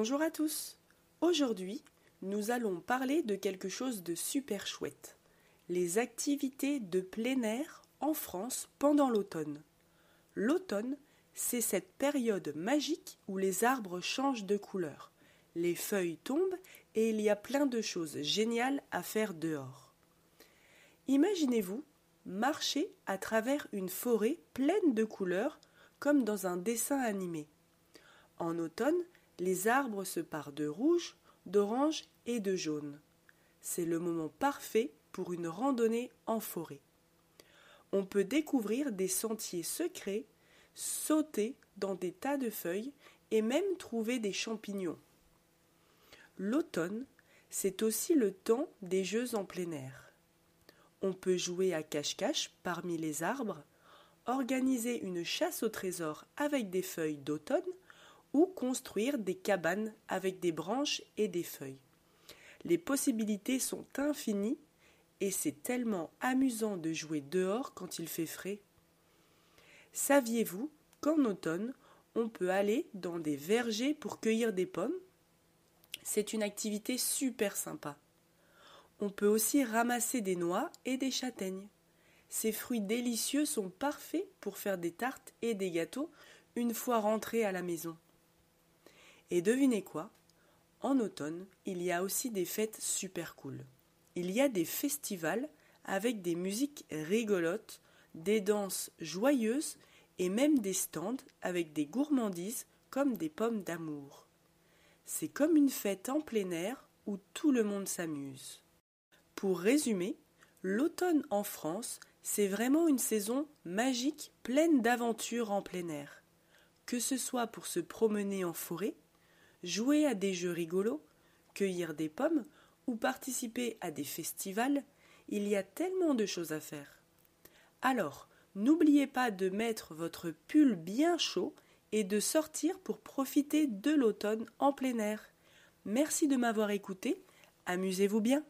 Bonjour à tous. Aujourd'hui, nous allons parler de quelque chose de super chouette. Les activités de plein air en France pendant l'automne. L'automne, c'est cette période magique où les arbres changent de couleur. Les feuilles tombent et il y a plein de choses géniales à faire dehors. Imaginez-vous marcher à travers une forêt pleine de couleurs comme dans un dessin animé. En automne, les arbres se parent de rouge, d'orange et de jaune. C'est le moment parfait pour une randonnée en forêt. On peut découvrir des sentiers secrets, sauter dans des tas de feuilles et même trouver des champignons. L'automne, c'est aussi le temps des jeux en plein air. On peut jouer à cache-cache parmi les arbres, organiser une chasse au trésor avec des feuilles d'automne ou construire des cabanes avec des branches et des feuilles. Les possibilités sont infinies et c'est tellement amusant de jouer dehors quand il fait frais. Saviez-vous qu'en automne, on peut aller dans des vergers pour cueillir des pommes? C'est une activité super sympa. On peut aussi ramasser des noix et des châtaignes. Ces fruits délicieux sont parfaits pour faire des tartes et des gâteaux une fois rentrés à la maison. Et devinez quoi? En automne, il y a aussi des fêtes super cool. Il y a des festivals avec des musiques rigolotes, des danses joyeuses et même des stands avec des gourmandises comme des pommes d'amour. C'est comme une fête en plein air où tout le monde s'amuse. Pour résumer, l'automne en France, c'est vraiment une saison magique pleine d'aventures en plein air. Que ce soit pour se promener en forêt, jouer à des jeux rigolos, cueillir des pommes ou participer à des festivals, il y a tellement de choses à faire. Alors, n'oubliez pas de mettre votre pull bien chaud et de sortir pour profiter de l'automne en plein air. Merci de m'avoir écouté, amusez-vous bien.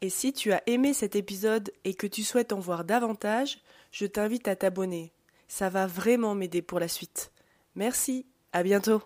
Et si tu as aimé cet épisode et que tu souhaites en voir davantage, je t'invite à t'abonner. Ça va vraiment m'aider pour la suite. Merci, à bientôt.